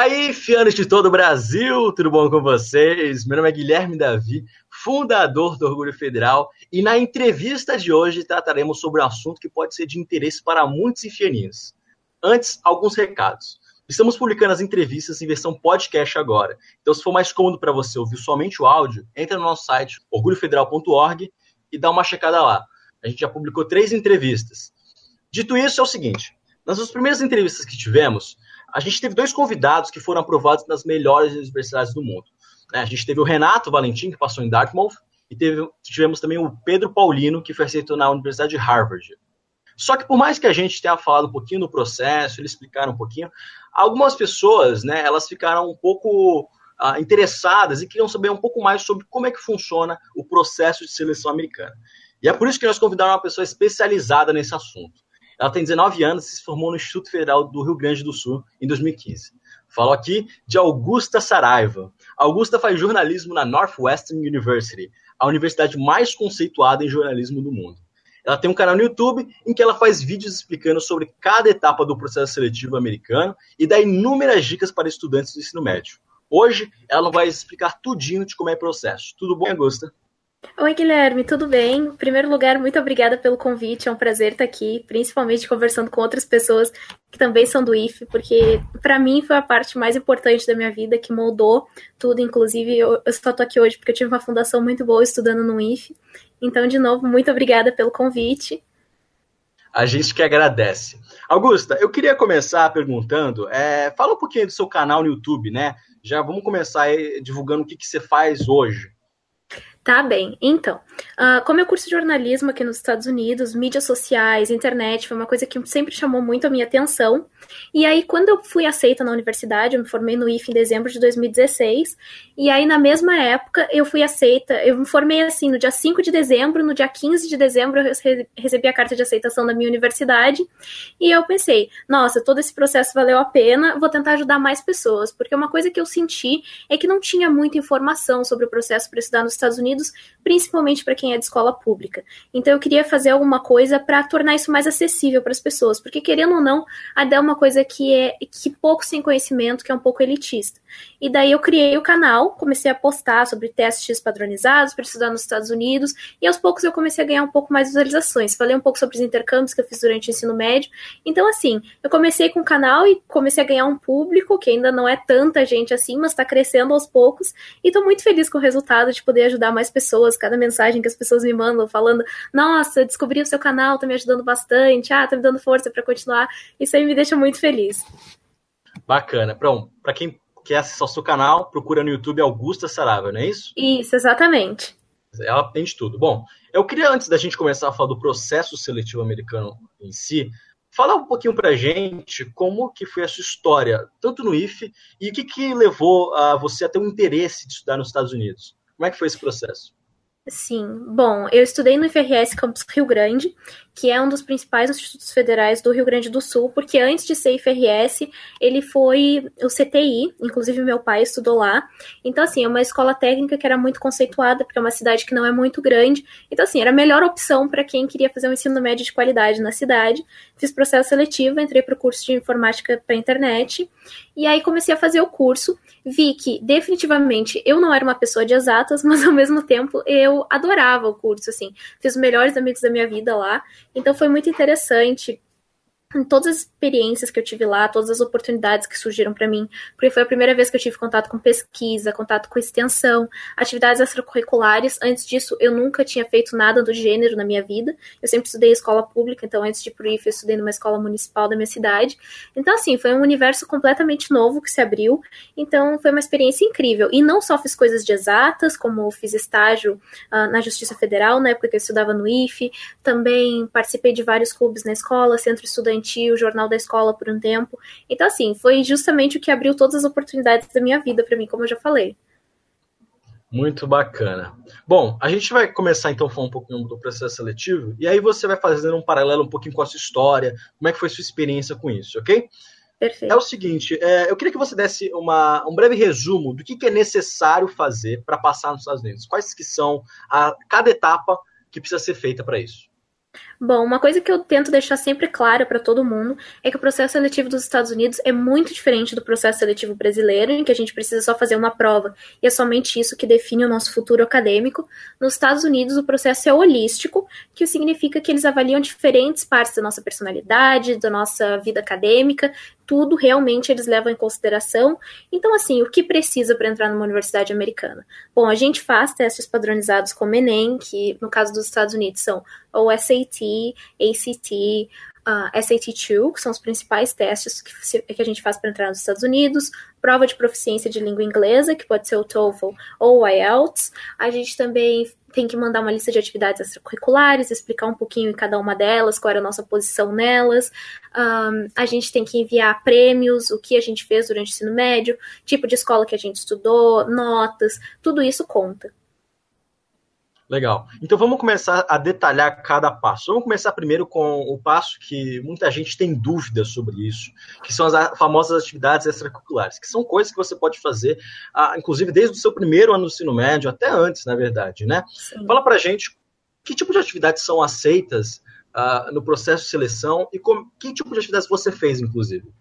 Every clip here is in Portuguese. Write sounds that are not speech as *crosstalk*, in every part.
aí, fianos de todo o Brasil, tudo bom com vocês? Meu nome é Guilherme Davi, fundador do Orgulho Federal, e na entrevista de hoje trataremos sobre um assunto que pode ser de interesse para muitos infianinhos. Antes, alguns recados. Estamos publicando as entrevistas em versão podcast agora. Então, se for mais cômodo para você ouvir somente o áudio, entra no nosso site orgulhofederal.org e dá uma checada lá. A gente já publicou três entrevistas. Dito isso, é o seguinte: nas primeiras entrevistas que tivemos, a gente teve dois convidados que foram aprovados nas melhores universidades do mundo. Né? A gente teve o Renato Valentim, que passou em Dartmouth, e teve, tivemos também o Pedro Paulino, que foi aceito na Universidade de Harvard. Só que por mais que a gente tenha falado um pouquinho do processo, eles explicaram um pouquinho, algumas pessoas, né, elas ficaram um pouco uh, interessadas e queriam saber um pouco mais sobre como é que funciona o processo de seleção americana. E é por isso que nós convidamos uma pessoa especializada nesse assunto. Ela tem 19 anos e se formou no Instituto Federal do Rio Grande do Sul em 2015. Falo aqui de Augusta Saraiva. Augusta faz jornalismo na Northwestern University, a universidade mais conceituada em jornalismo do mundo. Ela tem um canal no YouTube em que ela faz vídeos explicando sobre cada etapa do processo seletivo americano e dá inúmeras dicas para estudantes do ensino médio. Hoje, ela vai explicar tudinho de como é o processo. Tudo bom, Augusta? Oi, Guilherme, tudo bem? Em primeiro lugar, muito obrigada pelo convite, é um prazer estar aqui, principalmente conversando com outras pessoas que também são do IF, porque para mim foi a parte mais importante da minha vida, que moldou tudo, inclusive eu, eu só estou aqui hoje porque eu tive uma fundação muito boa estudando no IF, então, de novo, muito obrigada pelo convite. A gente que agradece. Augusta, eu queria começar perguntando, é, fala um pouquinho do seu canal no YouTube, né? Já vamos começar divulgando o que, que você faz hoje. Tá bem. Então, uh, como eu curso jornalismo aqui nos Estados Unidos, mídias sociais, internet, foi uma coisa que sempre chamou muito a minha atenção. E aí, quando eu fui aceita na universidade, eu me formei no IF em dezembro de 2016. E aí, na mesma época, eu fui aceita. Eu me formei assim no dia 5 de dezembro, no dia 15 de dezembro, eu recebi a carta de aceitação da minha universidade. E eu pensei, nossa, todo esse processo valeu a pena, vou tentar ajudar mais pessoas. Porque uma coisa que eu senti é que não tinha muita informação sobre o processo para estudar nos Estados Unidos principalmente para quem é de escola pública. Então eu queria fazer alguma coisa para tornar isso mais acessível para as pessoas, porque querendo ou não, a é uma coisa que é que pouco sem conhecimento, que é um pouco elitista. E daí eu criei o canal, comecei a postar sobre testes padronizados para estudar nos Estados Unidos, e aos poucos eu comecei a ganhar um pouco mais visualizações. Falei um pouco sobre os intercâmbios que eu fiz durante o ensino médio. Então, assim, eu comecei com o canal e comecei a ganhar um público, que ainda não é tanta gente assim, mas está crescendo aos poucos, e estou muito feliz com o resultado de poder ajudar mais pessoas. Cada mensagem que as pessoas me mandam falando: Nossa, descobri o seu canal, tá me ajudando bastante, ah, tá me dando força para continuar. Isso aí me deixa muito feliz. Bacana. Pronto, para quem quer acessar o seu canal, procura no YouTube Augusta Saraiva, não é isso? Isso, exatamente. Ela tem de tudo. Bom, eu queria, antes da gente começar a falar do processo seletivo americano em si, falar um pouquinho pra gente como que foi a sua história, tanto no IFE, e o que, que levou a você a ter um interesse de estudar nos Estados Unidos. Como é que foi esse processo? Sim, bom, eu estudei no IFRS Campus Rio Grande, que é um dos principais institutos federais do Rio Grande do Sul, porque antes de ser IFRS, ele foi o CTI, inclusive meu pai estudou lá. Então, assim, é uma escola técnica que era muito conceituada, porque é uma cidade que não é muito grande. Então, assim, era a melhor opção para quem queria fazer um ensino médio de qualidade na cidade. Fiz processo seletivo, entrei para o curso de informática para internet, e aí comecei a fazer o curso. Vi que definitivamente eu não era uma pessoa de exatas, *laughs* mas ao mesmo tempo eu adorava o curso, assim. Fiz os melhores amigos da minha vida lá. Então foi muito interessante em todas as experiências que eu tive lá, todas as oportunidades que surgiram para mim, porque foi a primeira vez que eu tive contato com pesquisa, contato com extensão, atividades extracurriculares. Antes disso, eu nunca tinha feito nada do gênero na minha vida. Eu sempre estudei escola pública, então antes de ir pro IF, eu estudei numa escola municipal da minha cidade. Então, assim, foi um universo completamente novo que se abriu. Então, foi uma experiência incrível. E não só fiz coisas de exatas, como fiz estágio uh, na Justiça Federal, na época que eu estudava no IF, também participei de vários clubes na escola, centro estudante o jornal da escola por um tempo. Então, assim, foi justamente o que abriu todas as oportunidades da minha vida para mim, como eu já falei. Muito bacana. Bom, a gente vai começar então a falar um pouquinho do processo seletivo, e aí você vai fazendo um paralelo um pouquinho com a sua história, como é que foi a sua experiência com isso, ok? Perfeito. É o seguinte, é, eu queria que você desse uma, um breve resumo do que, que é necessário fazer para passar nos Estados Unidos. Quais que são a, cada etapa que precisa ser feita para isso? Bom, uma coisa que eu tento deixar sempre clara para todo mundo é que o processo seletivo dos Estados Unidos é muito diferente do processo seletivo brasileiro, em que a gente precisa só fazer uma prova e é somente isso que define o nosso futuro acadêmico. Nos Estados Unidos, o processo é holístico, que significa que eles avaliam diferentes partes da nossa personalidade, da nossa vida acadêmica, tudo realmente eles levam em consideração. Então, assim, o que precisa para entrar numa universidade americana? Bom, a gente faz testes padronizados como Enem, que no caso dos Estados Unidos são o SAT, ACT, uh, SAT2, que são os principais testes que, que a gente faz para entrar nos Estados Unidos, prova de proficiência de língua inglesa, que pode ser o TOEFL ou o IELTS. A gente também tem que mandar uma lista de atividades extracurriculares, explicar um pouquinho em cada uma delas, qual era a nossa posição nelas. Um, a gente tem que enviar prêmios, o que a gente fez durante o ensino médio, tipo de escola que a gente estudou, notas, tudo isso conta. Legal. Então vamos começar a detalhar cada passo. Vamos começar primeiro com o passo que muita gente tem dúvidas sobre isso, que são as famosas atividades extracurriculares, que são coisas que você pode fazer, ah, inclusive desde o seu primeiro ano do ensino médio, até antes, na verdade, né? Sim. Fala pra gente que tipo de atividades são aceitas uh, no processo de seleção e com, que tipo de atividades você fez, inclusive.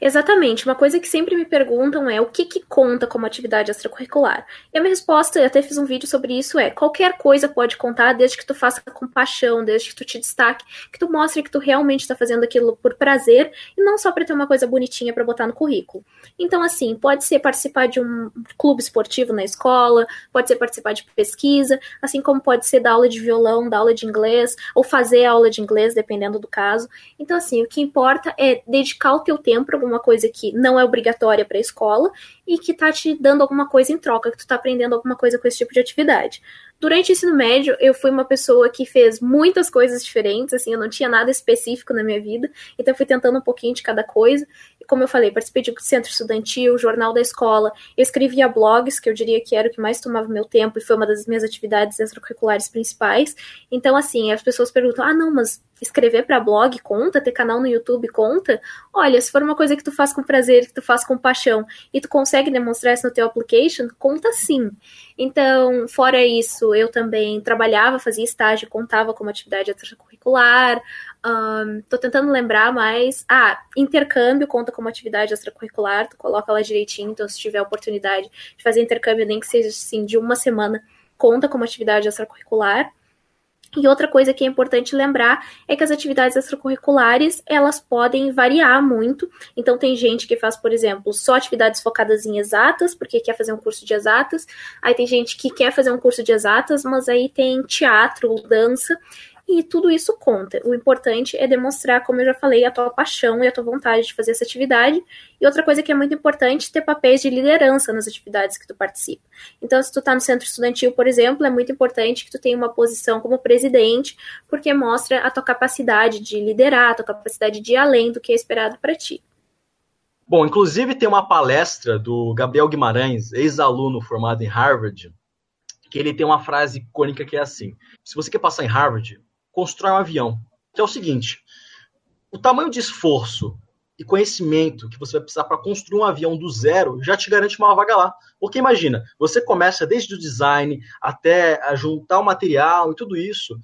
Exatamente. Uma coisa que sempre me perguntam é o que, que conta como atividade extracurricular. E a minha resposta, eu até fiz um vídeo sobre isso, é qualquer coisa pode contar desde que tu faça com paixão, desde que tu te destaque, que tu mostre que tu realmente está fazendo aquilo por prazer e não só para ter uma coisa bonitinha para botar no currículo. Então, assim, pode ser participar de um clube esportivo na escola, pode ser participar de pesquisa, assim como pode ser dar aula de violão, dar aula de inglês, ou fazer aula de inglês, dependendo do caso. Então, assim, o que importa é dedicar o teu tempo para alguma coisa que não é obrigatória para a escola e que tá te dando alguma coisa em troca, que tu tá aprendendo alguma coisa com esse tipo de atividade. Durante o ensino médio, eu fui uma pessoa que fez muitas coisas diferentes, assim, eu não tinha nada específico na minha vida, então eu fui tentando um pouquinho de cada coisa. Como eu falei, participei de centro estudantil, jornal da escola, escrevia blogs, que eu diria que era o que mais tomava meu tempo e foi uma das minhas atividades extracurriculares principais. Então, assim, as pessoas perguntam: ah, não, mas escrever para blog conta? Ter canal no YouTube conta? Olha, se for uma coisa que tu faz com prazer, que tu faz com paixão e tu consegue demonstrar isso no teu application, conta sim. Então, fora isso, eu também trabalhava, fazia estágio, contava como atividade extracurricular. Um, tô tentando lembrar mais. Ah, intercâmbio conta como atividade extracurricular, tu coloca lá direitinho, então se tiver oportunidade de fazer intercâmbio, nem que seja assim, de uma semana, conta como atividade extracurricular. E outra coisa que é importante lembrar é que as atividades extracurriculares, elas podem variar muito. Então tem gente que faz, por exemplo, só atividades focadas em exatas, porque quer fazer um curso de exatas. Aí tem gente que quer fazer um curso de exatas, mas aí tem teatro, dança e tudo isso conta. O importante é demonstrar, como eu já falei, a tua paixão e a tua vontade de fazer essa atividade. E outra coisa que é muito importante, ter papéis de liderança nas atividades que tu participa. Então, se tu tá no centro estudantil, por exemplo, é muito importante que tu tenha uma posição como presidente, porque mostra a tua capacidade de liderar, a tua capacidade de ir além do que é esperado para ti. Bom, inclusive tem uma palestra do Gabriel Guimarães, ex-aluno formado em Harvard, que ele tem uma frase icônica que é assim: se você quer passar em Harvard, constrói um avião. Que é o seguinte: o tamanho de esforço e conhecimento que você vai precisar para construir um avião do zero já te garante uma vaga lá. Porque imagina, você começa desde o design até a juntar o material e tudo isso.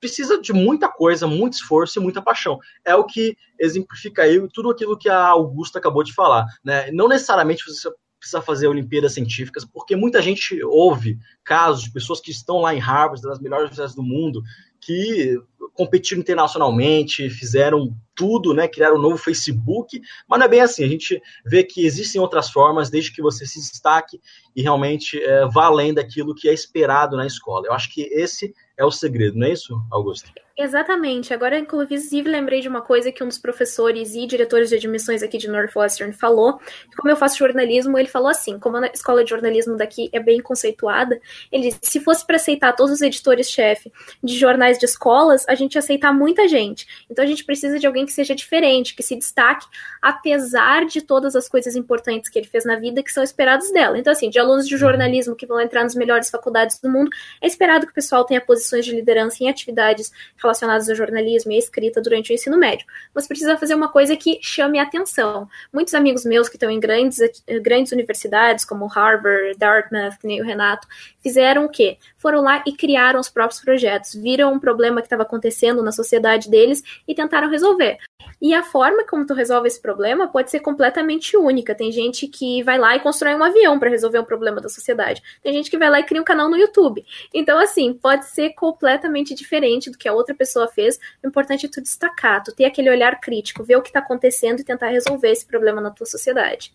Precisa de muita coisa, muito esforço e muita paixão. É o que exemplifica aí tudo aquilo que a Augusta acabou de falar. Né? Não necessariamente você precisa fazer Olimpíadas Científicas, porque muita gente ouve casos de pessoas que estão lá em Harvard, das melhores universidades do mundo, que competiram internacionalmente, fizeram tudo, né? Criaram um novo Facebook, mas não é bem assim. A gente vê que existem outras formas, desde que você se destaque e realmente é, vá além daquilo que é esperado na escola. Eu acho que esse é o segredo, não é isso, Augusto? Exatamente. Agora, inclusive, lembrei de uma coisa que um dos professores e diretores de admissões aqui de Northwestern falou. Como eu faço jornalismo, ele falou assim: como a escola de jornalismo daqui é bem conceituada, ele disse, se fosse para aceitar todos os editores-chefe de jornais de escolas, a gente ia aceitar muita gente. Então a gente precisa de alguém que seja diferente, que se destaque, apesar de todas as coisas importantes que ele fez na vida que são esperadas dela. Então, assim, de alunos de jornalismo que vão entrar nas melhores faculdades do mundo, é esperado que o pessoal tenha posições de liderança em atividades relacionadas ao jornalismo e à escrita durante o ensino médio. Mas precisa fazer uma coisa que chame a atenção. Muitos amigos meus que estão em grandes, grandes universidades, como Harvard, Dartmouth, que nem o Renato, fizeram o quê? Foram lá e criaram os próprios projetos, viram um problema que estava acontecendo na sociedade deles e tentaram resolver. E a forma como tu resolve esse problema pode ser completamente única. Tem gente que vai lá e constrói um avião para resolver um problema da sociedade. Tem gente que vai lá e cria um canal no YouTube. Então, assim, pode ser completamente diferente do que a outra pessoa fez. O importante é tu destacar, tu ter aquele olhar crítico, ver o que está acontecendo e tentar resolver esse problema na tua sociedade.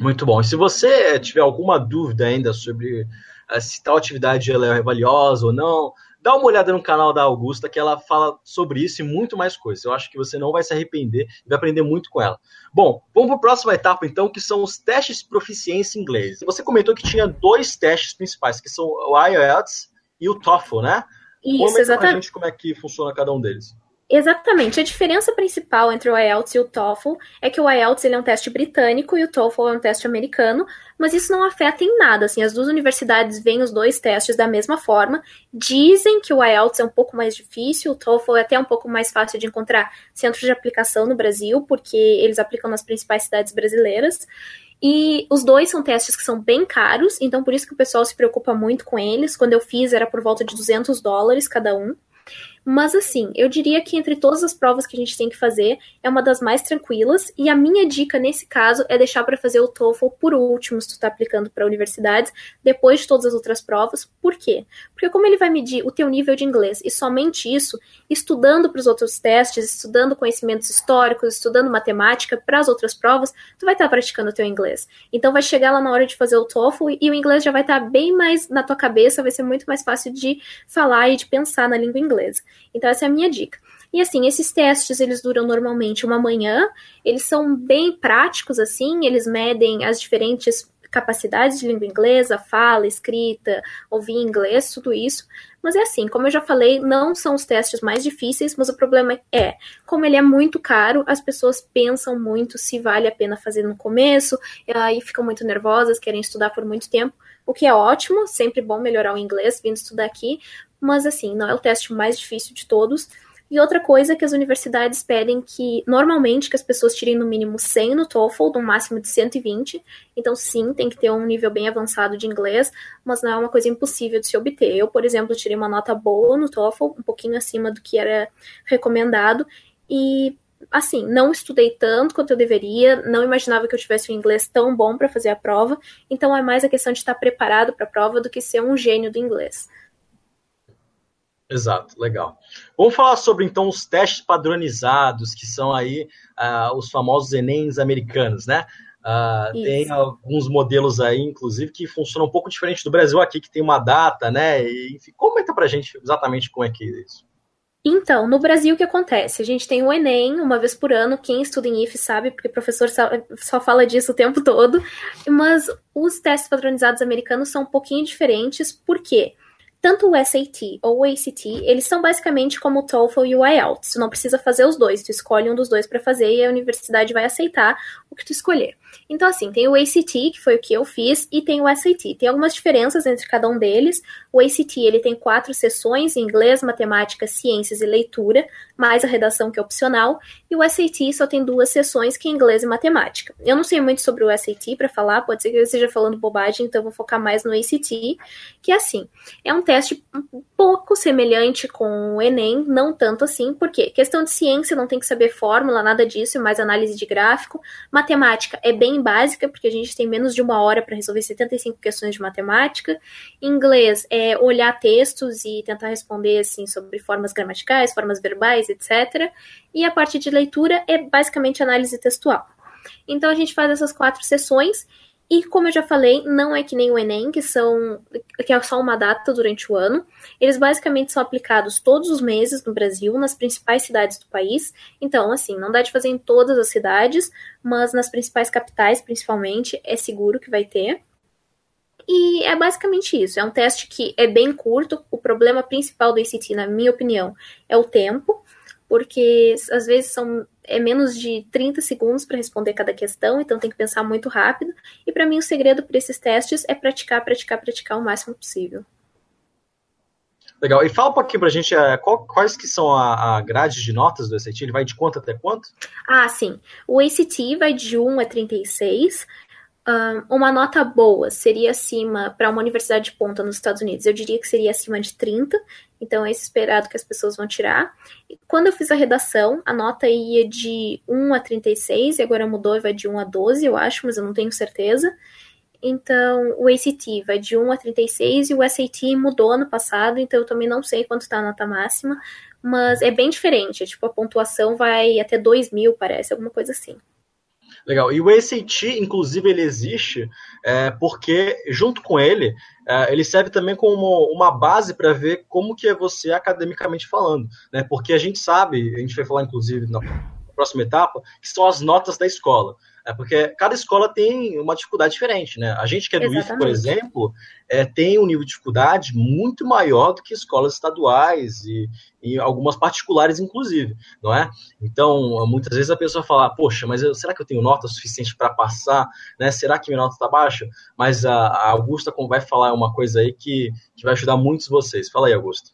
Muito bom. E se você tiver alguma dúvida ainda sobre uh, se tal atividade ela é valiosa ou não, dá uma olhada no canal da Augusta, que ela fala sobre isso e muito mais coisas. Eu acho que você não vai se arrepender e vai aprender muito com ela. Bom, vamos para a próxima etapa, então, que são os testes de proficiência em inglês. Você comentou que tinha dois testes principais, que são o IELTS e o TOEFL, né? Isso, Comenta exatamente. gente como é que funciona cada um deles. Exatamente. A diferença principal entre o IELTS e o TOEFL é que o IELTS ele é um teste britânico e o TOEFL é um teste americano, mas isso não afeta em nada. Assim, as duas universidades veem os dois testes da mesma forma. Dizem que o IELTS é um pouco mais difícil, o TOEFL é até um pouco mais fácil de encontrar centros de aplicação no Brasil, porque eles aplicam nas principais cidades brasileiras. E os dois são testes que são bem caros, então por isso que o pessoal se preocupa muito com eles. Quando eu fiz era por volta de 200 dólares cada um. Mas assim, eu diria que entre todas as provas que a gente tem que fazer, é uma das mais tranquilas, e a minha dica nesse caso é deixar para fazer o TOEFL por último, se tu tá aplicando para universidades, depois de todas as outras provas. Por quê? Porque como ele vai medir o teu nível de inglês, e somente isso, estudando para os outros testes, estudando conhecimentos históricos, estudando matemática para as outras provas, tu vai estar tá praticando o teu inglês. Então vai chegar lá na hora de fazer o TOEFL e o inglês já vai estar tá bem mais na tua cabeça, vai ser muito mais fácil de falar e de pensar na língua inglesa. Então essa é a minha dica. E assim, esses testes eles duram normalmente uma manhã, eles são bem práticos assim, eles medem as diferentes capacidades de língua inglesa, fala, escrita, ouvir inglês, tudo isso. Mas é assim, como eu já falei, não são os testes mais difíceis, mas o problema é, como ele é muito caro, as pessoas pensam muito se vale a pena fazer no começo, e aí ficam muito nervosas, querem estudar por muito tempo, o que é ótimo, sempre bom melhorar o inglês vindo estudar aqui, mas assim, não é o teste mais difícil de todos. E outra coisa é que as universidades pedem que, normalmente, que as pessoas tirem no mínimo 100 no TOEFL, no máximo de 120. Então, sim, tem que ter um nível bem avançado de inglês, mas não é uma coisa impossível de se obter. Eu, por exemplo, tirei uma nota boa no TOEFL, um pouquinho acima do que era recomendado, e assim, não estudei tanto quanto eu deveria, não imaginava que eu tivesse um inglês tão bom para fazer a prova, então é mais a questão de estar preparado para a prova do que ser um gênio do inglês. Exato, legal. Vamos falar sobre então os testes padronizados, que são aí uh, os famosos Enems americanos, né? Uh, tem alguns modelos aí, inclusive, que funcionam um pouco diferente do Brasil aqui, que tem uma data, né? E, enfim, comenta pra gente exatamente como é que é isso. Então, no Brasil, o que acontece? A gente tem o Enem uma vez por ano. Quem estuda em IF sabe, porque o professor só fala disso o tempo todo. Mas os testes padronizados americanos são um pouquinho diferentes. Por quê? Tanto o SAT ou o ACT, eles são basicamente como o TOEFL e o IELTS. Tu não precisa fazer os dois, tu escolhe um dos dois para fazer e a universidade vai aceitar o que tu escolher. Então, assim, tem o ACT, que foi o que eu fiz, e tem o SAT. Tem algumas diferenças entre cada um deles. O ACT, ele tem quatro sessões, inglês, matemática, ciências e leitura, mais a redação que é opcional. E o SAT só tem duas sessões, que é inglês e matemática. Eu não sei muito sobre o SAT para falar, pode ser que eu esteja falando bobagem, então eu vou focar mais no ACT, que é assim, é um teste um pouco semelhante com o Enem, não tanto assim, porque questão de ciência não tem que saber fórmula, nada disso, é mais análise de gráfico. Matemática é bem básica, porque a gente tem menos de uma hora para resolver 75 questões de matemática. Inglês é olhar textos e tentar responder assim sobre formas gramaticais, formas verbais, etc. E a parte de leitura é basicamente análise textual. Então a gente faz essas quatro sessões e como eu já falei, não é que nem o Enem, que são que é só uma data durante o ano. Eles basicamente são aplicados todos os meses no Brasil, nas principais cidades do país. Então, assim, não dá de fazer em todas as cidades, mas nas principais capitais, principalmente, é seguro que vai ter. E é basicamente isso. É um teste que é bem curto. O problema principal do ACT, na minha opinião, é o tempo porque às vezes são é menos de 30 segundos para responder cada questão, então tem que pensar muito rápido. E para mim o segredo para esses testes é praticar, praticar, praticar o máximo possível. Legal. E fala um pouquinho pra gente é, qual, quais que são a, a grade de notas do ACT? Ele vai de quanto até quanto? Ah, sim. O ACT vai de 1 a 36. Um, uma nota boa seria acima para uma universidade de ponta nos Estados Unidos. Eu diria que seria acima de 30. Então é esperado que as pessoas vão tirar. E quando eu fiz a redação, a nota ia de 1 a 36 e agora mudou e vai de 1 a 12, eu acho, mas eu não tenho certeza. Então, o ACT vai de 1 a 36 e o SAT mudou ano passado, então eu também não sei quanto está a nota máxima, mas é bem diferente. Tipo, a pontuação vai até 2 mil, parece, alguma coisa assim. Legal. E o ACT, inclusive, ele existe é, porque, junto com ele, é, ele serve também como uma base para ver como que é você academicamente falando. Né? Porque a gente sabe, a gente vai falar, inclusive, na próxima etapa, que são as notas da escola. É porque cada escola tem uma dificuldade diferente, né? A gente que é do IF, por exemplo, é, tem um nível de dificuldade muito maior do que escolas estaduais e, e algumas particulares, inclusive, não é? Então, muitas vezes a pessoa fala, poxa, mas eu, será que eu tenho nota suficiente para passar? Né? Será que minha nota está baixa? Mas a, a Augusta vai falar uma coisa aí que, que vai ajudar muitos vocês. Fala aí, Augusta.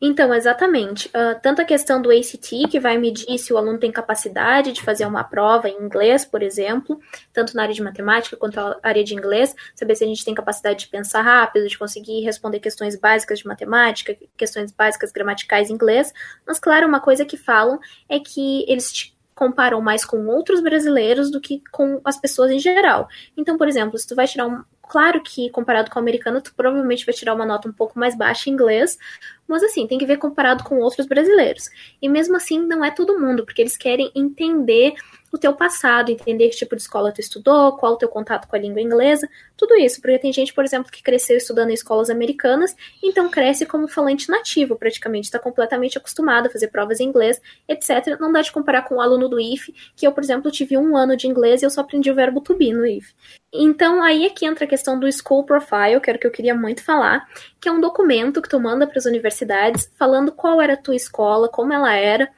Então, exatamente. Uh, tanto a questão do ACT, que vai medir se o aluno tem capacidade de fazer uma prova em inglês, por exemplo, tanto na área de matemática quanto na área de inglês, saber se a gente tem capacidade de pensar rápido, de conseguir responder questões básicas de matemática, questões básicas gramaticais em inglês. Mas, claro, uma coisa que falam é que eles comparam mais com outros brasileiros do que com as pessoas em geral. Então, por exemplo, se tu vai tirar um, Claro que comparado com o americano, tu provavelmente vai tirar uma nota um pouco mais baixa em inglês, mas assim, tem que ver comparado com outros brasileiros. E mesmo assim, não é todo mundo, porque eles querem entender o teu passado, entender que tipo de escola tu estudou, qual o teu contato com a língua inglesa, tudo isso, porque tem gente, por exemplo, que cresceu estudando em escolas americanas, então cresce como falante nativo, praticamente, está completamente acostumado a fazer provas em inglês, etc. Não dá de comparar com o um aluno do IF, que eu, por exemplo, tive um ano de inglês e eu só aprendi o verbo to be no IF. Então, aí é que entra a questão do School Profile, que era o que eu queria muito falar, que é um documento que tu manda para as universidades falando qual era a tua escola, como ela era,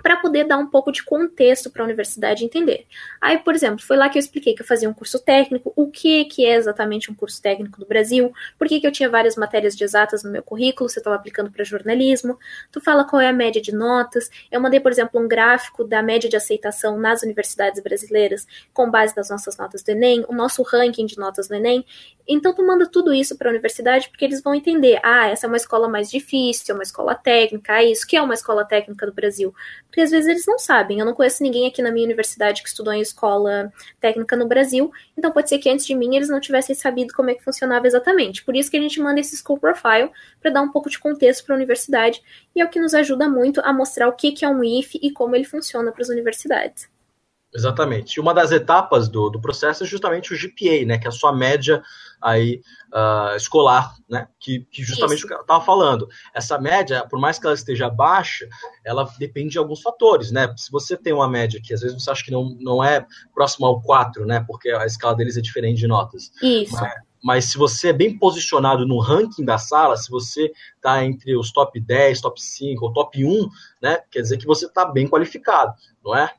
para poder dar um pouco de contexto para a universidade entender. Aí, por exemplo, foi lá que eu expliquei que eu fazia um curso técnico, o que, que é exatamente um curso técnico do Brasil, por que, que eu tinha várias matérias de exatas no meu currículo, você estava aplicando para jornalismo, tu fala qual é a média de notas, eu mandei, por exemplo, um gráfico da média de aceitação nas universidades brasileiras com base nas nossas notas do Enem, o nosso ranking de notas do Enem, então tu manda tudo isso para a universidade porque eles vão entender, ah, essa é uma escola mais difícil, é uma escola técnica, ah, isso que é uma escola técnica do Brasil, porque às vezes eles não sabem. Eu não conheço ninguém aqui na minha universidade que estudou em escola técnica no Brasil, então pode ser que antes de mim eles não tivessem sabido como é que funcionava exatamente. Por isso que a gente manda esse school profile para dar um pouco de contexto para a universidade e é o que nos ajuda muito a mostrar o que é um IF e como ele funciona para as universidades. Exatamente. E uma das etapas do, do processo é justamente o GPA, né, que é a sua média aí uh, escolar, né, que, que justamente Isso. o que eu estava falando. Essa média, por mais que ela esteja baixa, ela depende de alguns fatores, né? Se você tem uma média que às vezes você acha que não, não é próxima ao 4, né, porque a escala deles é diferente de notas. Isso. Mas, mas se você é bem posicionado no ranking da sala, se você está entre os top 10, top 5 ou top 1, né, quer dizer que você está bem qualificado, não é?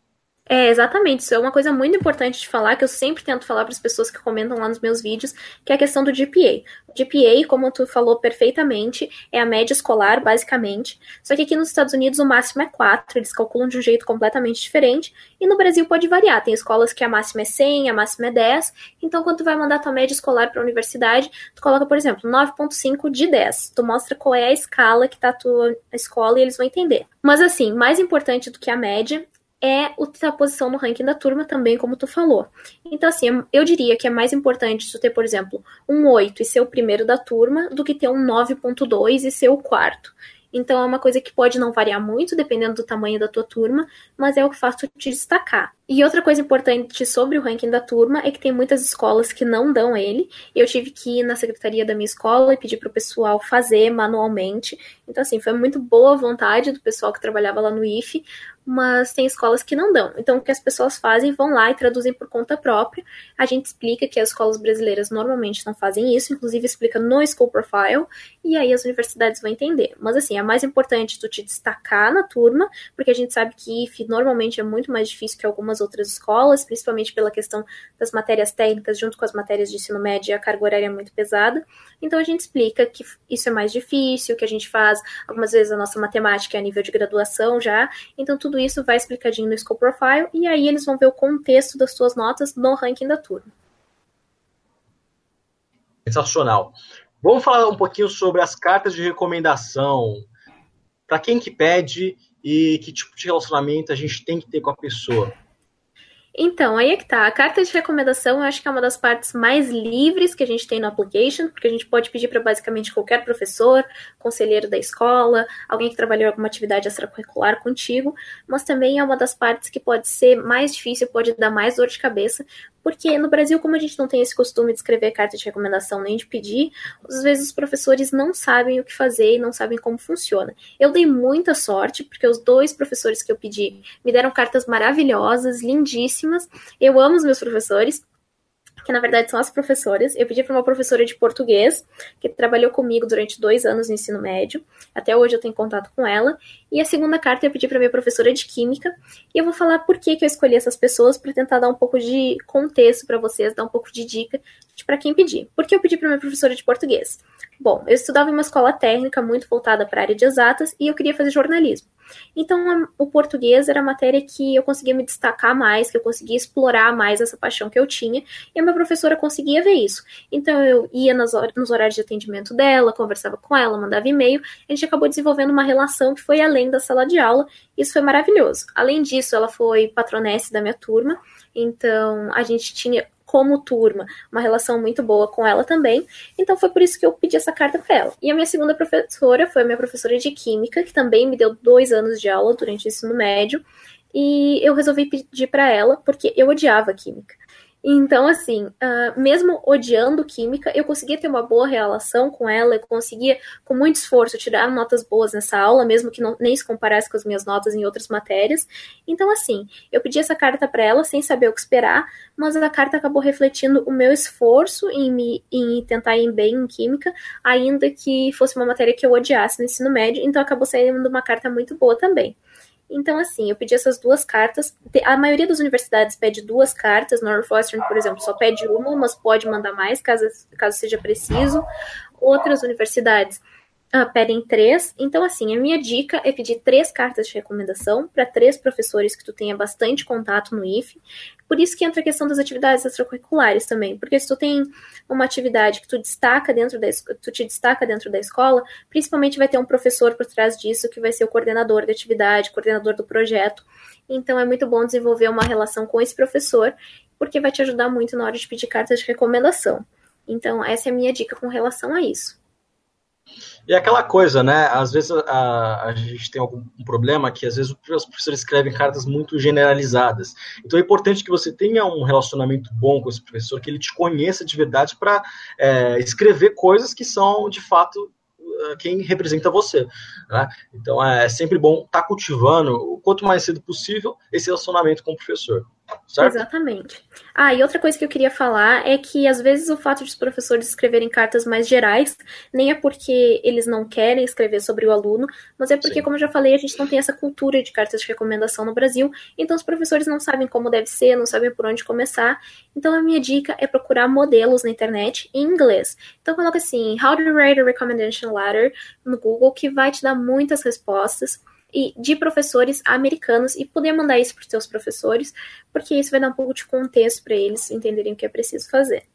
É, exatamente. Isso é uma coisa muito importante de falar, que eu sempre tento falar para as pessoas que comentam lá nos meus vídeos, que é a questão do GPA. O GPA, como tu falou perfeitamente, é a média escolar, basicamente. Só que aqui nos Estados Unidos o máximo é 4, eles calculam de um jeito completamente diferente. E no Brasil pode variar. Tem escolas que a máxima é 100, a máxima é 10. Então, quando tu vai mandar tua média escolar para a universidade, tu coloca, por exemplo, 9.5 de 10. Tu mostra qual é a escala que tá a tua escola e eles vão entender. Mas assim, mais importante do que a média é a posição no ranking da turma também, como tu falou. Então, assim, eu diria que é mais importante tu ter, por exemplo, um 8 e ser o primeiro da turma do que ter um 9.2 e ser o quarto. Então, é uma coisa que pode não variar muito, dependendo do tamanho da tua turma, mas é o que faz tu te destacar. E outra coisa importante sobre o ranking da turma é que tem muitas escolas que não dão ele. Eu tive que ir na secretaria da minha escola e pedir para o pessoal fazer manualmente. Então, assim, foi muito boa vontade do pessoal que trabalhava lá no IFE, mas tem escolas que não dão. Então, o que as pessoas fazem, vão lá e traduzem por conta própria. A gente explica que as escolas brasileiras normalmente não fazem isso, inclusive explica no School Profile, e aí as universidades vão entender. Mas, assim, é mais importante tu te destacar na turma, porque a gente sabe que IF normalmente é muito mais difícil que algumas outras escolas, principalmente pela questão das matérias técnicas, junto com as matérias de ensino médio, a carga horária é muito pesada. Então, a gente explica que isso é mais difícil, que a gente faz, algumas vezes, a nossa matemática é a nível de graduação já, então tudo isso vai explicadinho no School Profile, e aí eles vão ver o contexto das suas notas no ranking da turma. Sensacional. Vamos falar um pouquinho sobre as cartas de recomendação. Para quem que pede e que tipo de relacionamento a gente tem que ter com a pessoa. Então, aí é que tá. A carta de recomendação eu acho que é uma das partes mais livres que a gente tem no application, porque a gente pode pedir para basicamente qualquer professor, conselheiro da escola, alguém que trabalhou alguma atividade extracurricular contigo, mas também é uma das partes que pode ser mais difícil, pode dar mais dor de cabeça, porque no Brasil, como a gente não tem esse costume de escrever carta de recomendação nem de pedir, às vezes os professores não sabem o que fazer e não sabem como funciona. Eu dei muita sorte, porque os dois professores que eu pedi me deram cartas maravilhosas, lindíssimas. Eu amo os meus professores, que na verdade são as professoras. Eu pedi para uma professora de português, que trabalhou comigo durante dois anos no ensino médio. Até hoje eu tenho contato com ela. E a segunda carta eu pedi para minha professora de química. E eu vou falar por que, que eu escolhi essas pessoas para tentar dar um pouco de contexto para vocês, dar um pouco de dica para quem pedir. Por que eu pedi para minha professora de português? Bom, eu estudava em uma escola técnica muito voltada para a área de exatas e eu queria fazer jornalismo. Então, o português era a matéria que eu conseguia me destacar mais, que eu conseguia explorar mais essa paixão que eu tinha, e a minha professora conseguia ver isso. Então, eu ia nas, nos horários de atendimento dela, conversava com ela, mandava e-mail, a gente acabou desenvolvendo uma relação que foi além da sala de aula, isso foi maravilhoso. Além disso, ela foi patronesse da minha turma, então a gente tinha como turma, uma relação muito boa com ela também. Então foi por isso que eu pedi essa carta para ela. E a minha segunda professora foi a minha professora de química, que também me deu dois anos de aula durante o ensino médio. E eu resolvi pedir para ela porque eu odiava química. Então, assim, uh, mesmo odiando química, eu conseguia ter uma boa relação com ela, eu conseguia, com muito esforço, tirar notas boas nessa aula, mesmo que não, nem se comparasse com as minhas notas em outras matérias. Então, assim, eu pedi essa carta para ela sem saber o que esperar, mas a carta acabou refletindo o meu esforço em, me, em tentar ir bem em química, ainda que fosse uma matéria que eu odiasse no ensino médio, então acabou saindo uma carta muito boa também. Então, assim, eu pedi essas duas cartas. A maioria das universidades pede duas cartas. Northwestern, por exemplo, só pede uma, mas pode mandar mais caso, caso seja preciso. Outras universidades uh, pedem três. Então, assim, a minha dica é pedir três cartas de recomendação para três professores que tu tenha bastante contato no IFE. Por isso que entra a questão das atividades extracurriculares também, porque se tu tem uma atividade que tu destaca dentro da tu te destaca dentro da escola, principalmente vai ter um professor por trás disso que vai ser o coordenador da atividade, coordenador do projeto. Então é muito bom desenvolver uma relação com esse professor, porque vai te ajudar muito na hora de pedir cartas de recomendação. Então essa é a minha dica com relação a isso. E aquela coisa, né? Às vezes a, a gente tem algum problema que às vezes os professores escrevem cartas muito generalizadas. Então é importante que você tenha um relacionamento bom com esse professor, que ele te conheça de verdade para é, escrever coisas que são de fato é, quem representa você. Né? Então é sempre bom estar tá cultivando, o quanto mais cedo possível, esse relacionamento com o professor. Certo? Exatamente. Ah, e outra coisa que eu queria falar é que às vezes o fato de os professores escreverem cartas mais gerais nem é porque eles não querem escrever sobre o aluno, mas é porque, Sim. como eu já falei, a gente não tem essa cultura de cartas de recomendação no Brasil, então os professores não sabem como deve ser, não sabem por onde começar. Então a minha dica é procurar modelos na internet em inglês. Então coloca assim, How to Write a Recommendation Letter no Google, que vai te dar muitas respostas e de professores americanos e poder mandar isso para os seus professores, porque isso vai dar um pouco de contexto para eles entenderem o que é preciso fazer.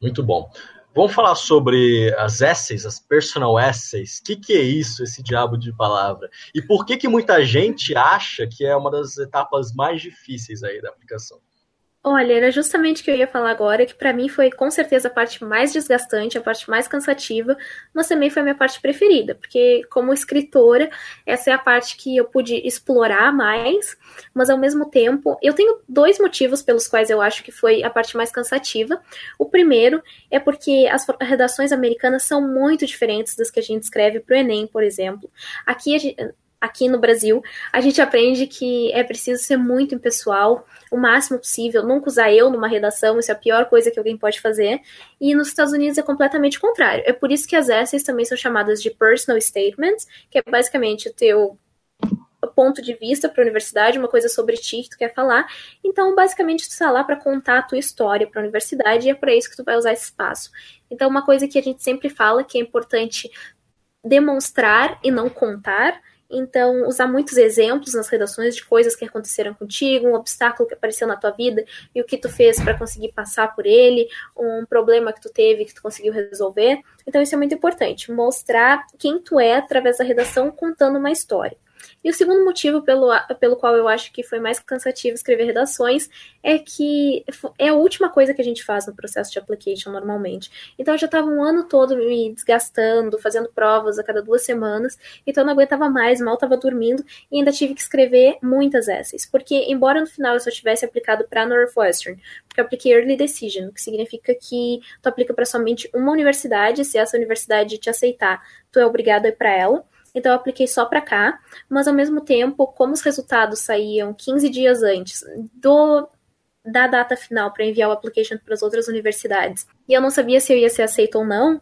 Muito bom. Vamos falar sobre as essays, as personal essays. O que, que, é isso, esse diabo de palavra? E por que, que muita gente acha que é uma das etapas mais difíceis aí da aplicação? Olha, era justamente o que eu ia falar agora, que para mim foi com certeza a parte mais desgastante, a parte mais cansativa, mas também foi a minha parte preferida, porque como escritora, essa é a parte que eu pude explorar mais, mas ao mesmo tempo, eu tenho dois motivos pelos quais eu acho que foi a parte mais cansativa. O primeiro é porque as redações americanas são muito diferentes das que a gente escreve para o Enem, por exemplo. Aqui a gente, aqui no Brasil, a gente aprende que é preciso ser muito impessoal, o máximo possível, nunca usar eu numa redação, isso é a pior coisa que alguém pode fazer. E nos Estados Unidos é completamente contrário. É por isso que as essays também são chamadas de personal statements, que é basicamente o teu ponto de vista para a universidade, uma coisa sobre ti que tu quer falar. Então, basicamente, tu está lá para contar a tua história para a universidade e é para isso que tu vai usar esse espaço. Então, uma coisa que a gente sempre fala que é importante demonstrar e não contar. Então, usar muitos exemplos nas redações de coisas que aconteceram contigo, um obstáculo que apareceu na tua vida e o que tu fez para conseguir passar por ele, um problema que tu teve que tu conseguiu resolver. Então, isso é muito importante, mostrar quem tu é através da redação contando uma história. E o segundo motivo pelo, pelo qual eu acho que foi mais cansativo escrever redações é que é a última coisa que a gente faz no processo de application normalmente. Então eu já estava um ano todo me desgastando, fazendo provas a cada duas semanas, então eu não aguentava mais, mal estava dormindo e ainda tive que escrever muitas essays, porque embora no final eu só tivesse aplicado para Northwestern, porque eu apliquei Early Decision, que significa que tu aplica para somente uma universidade, se essa universidade te aceitar, tu é obrigado a ir para ela. Então eu apliquei só para cá, mas ao mesmo tempo, como os resultados saíam 15 dias antes do da data final para enviar o application para as outras universidades, e eu não sabia se eu ia ser aceito ou não,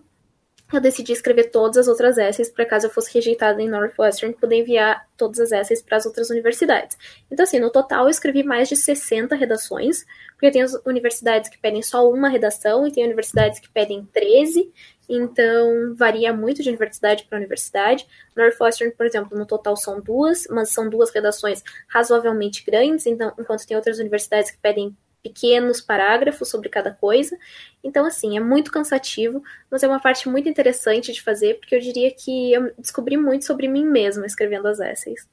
eu decidi escrever todas as outras essays para caso eu fosse rejeitada em Northwestern, poder enviar todas as essays para as outras universidades. Então, assim, no total eu escrevi mais de 60 redações, porque tem as universidades que pedem só uma redação e tem universidades que pedem 13, então varia muito de universidade para universidade. Northwestern, por exemplo, no total são duas, mas são duas redações razoavelmente grandes, então, enquanto tem outras universidades que pedem pequenos parágrafos sobre cada coisa. Então, assim, é muito cansativo, mas é uma parte muito interessante de fazer, porque eu diria que eu descobri muito sobre mim mesma escrevendo as essays.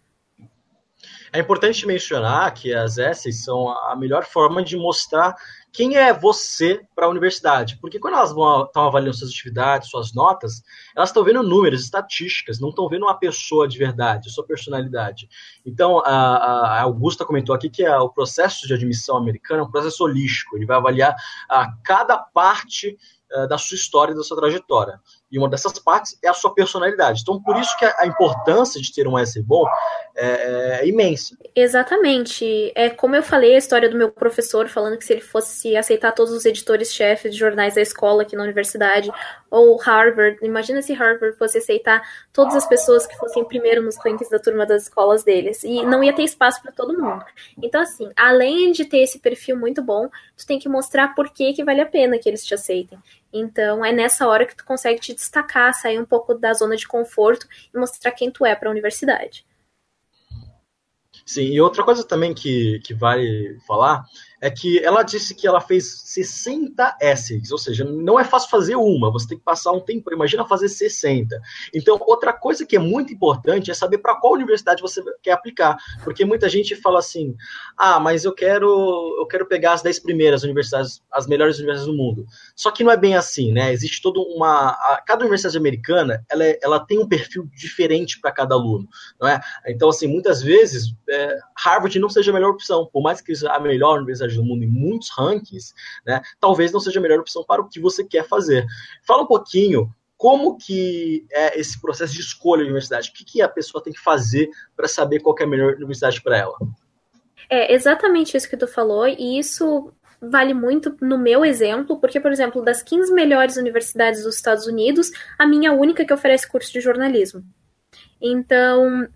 É importante mencionar que as essays são a melhor forma de mostrar quem é você para a universidade. Porque quando elas estão avaliando suas atividades, suas notas, elas estão vendo números, estatísticas, não estão vendo uma pessoa de verdade, sua personalidade. Então, a, a Augusta comentou aqui que a, o processo de admissão americano é um processo holístico, ele vai avaliar a cada parte uh, da sua história e da sua trajetória. E uma dessas partes é a sua personalidade. Então, por isso que a, importância de ter um essay bom é, é, imensa. Exatamente. É como eu falei a história do meu professor falando que se ele fosse aceitar todos os editores-chefes de jornais da escola aqui na universidade, ou Harvard, imagina se Harvard fosse aceitar todas as pessoas que fossem primeiro nos rankings da turma das escolas deles. E não ia ter espaço para todo mundo. Então, assim, além de ter esse perfil muito bom, tu tem que mostrar por que, que vale a pena que eles te aceitem. Então é nessa hora que tu consegue te destacar, sair um pouco da zona de conforto e mostrar quem tu é para a universidade. Sim, e outra coisa também que, que vale falar é que ela disse que ela fez 60 essays, ou seja, não é fácil fazer uma, você tem que passar um tempo, imagina fazer 60. Então, outra coisa que é muito importante é saber para qual universidade você quer aplicar, porque muita gente fala assim: "Ah, mas eu quero eu quero pegar as 10 primeiras universidades, as melhores universidades do mundo". Só que não é bem assim, né? Existe toda uma a, cada universidade americana, ela, é, ela tem um perfil diferente para cada aluno, não é? Então, assim, muitas vezes é, Harvard não seja a melhor opção, por mais que seja a melhor universidade do mundo em muitos rankings, né, talvez não seja a melhor opção para o que você quer fazer. Fala um pouquinho como que é esse processo de escolha de universidade? O que, que a pessoa tem que fazer para saber qual é a melhor universidade para ela? É exatamente isso que tu falou, e isso vale muito no meu exemplo, porque, por exemplo, das 15 melhores universidades dos Estados Unidos, a minha única que oferece curso de jornalismo. Então,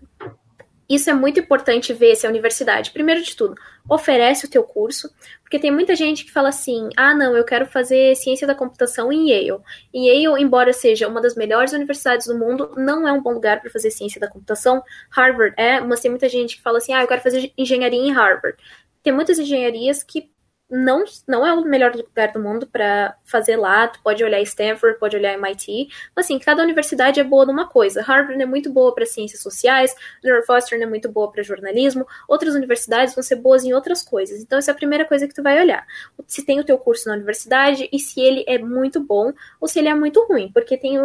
isso é muito importante ver se a universidade, primeiro de tudo, oferece o teu curso, porque tem muita gente que fala assim: "Ah, não, eu quero fazer ciência da computação em Yale". E Yale, embora seja uma das melhores universidades do mundo, não é um bom lugar para fazer ciência da computação. Harvard é, mas tem muita gente que fala assim: "Ah, eu quero fazer engenharia em Harvard". Tem muitas engenharias que não, não é o melhor lugar do mundo para fazer lá. Tu pode olhar Stanford, pode olhar MIT. Mas, assim, cada universidade é boa numa coisa. Harvard é muito boa para ciências sociais, Northwestern é muito boa para jornalismo. Outras universidades vão ser boas em outras coisas. Então, essa é a primeira coisa que tu vai olhar. Se tem o teu curso na universidade e se ele é muito bom ou se ele é muito ruim. Porque tem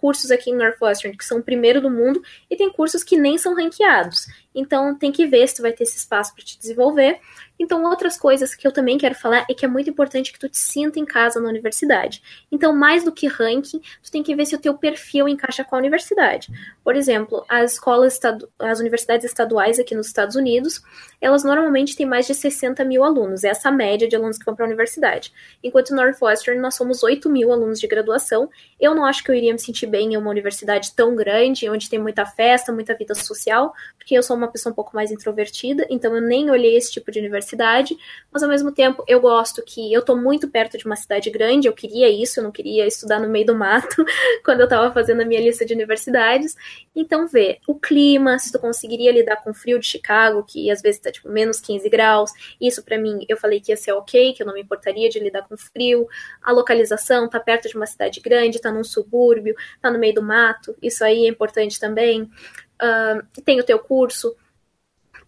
cursos aqui em Northwestern que são o primeiro do mundo e tem cursos que nem são ranqueados. Então tem que ver se tu vai ter esse espaço para te desenvolver. Então outras coisas que eu também quero falar é que é muito importante que tu te sinta em casa na universidade. Então mais do que ranking, tu tem que ver se o teu perfil encaixa com a universidade. Por exemplo, as escolas, as universidades estaduais aqui nos Estados Unidos, elas normalmente têm mais de 60 mil alunos. Essa é a média de alunos que vão para a universidade. Enquanto Northwestern nós somos 8 mil alunos de graduação. Eu não acho que eu iria me sentir bem em uma universidade tão grande, onde tem muita festa, muita vida social, porque eu sou uma pessoa um pouco mais introvertida, então eu nem olhei esse tipo de universidade, mas ao mesmo tempo eu gosto que eu tô muito perto de uma cidade grande, eu queria isso, eu não queria estudar no meio do mato *laughs* quando eu tava fazendo a minha lista de universidades. Então, vê o clima, se tu conseguiria lidar com o frio de Chicago, que às vezes tipo menos 15 graus, isso para mim eu falei que ia ser ok, que eu não me importaria de lidar com frio. A localização, tá perto de uma cidade grande, tá num subúrbio, tá no meio do mato, isso aí é importante também. Uh, tem o teu curso,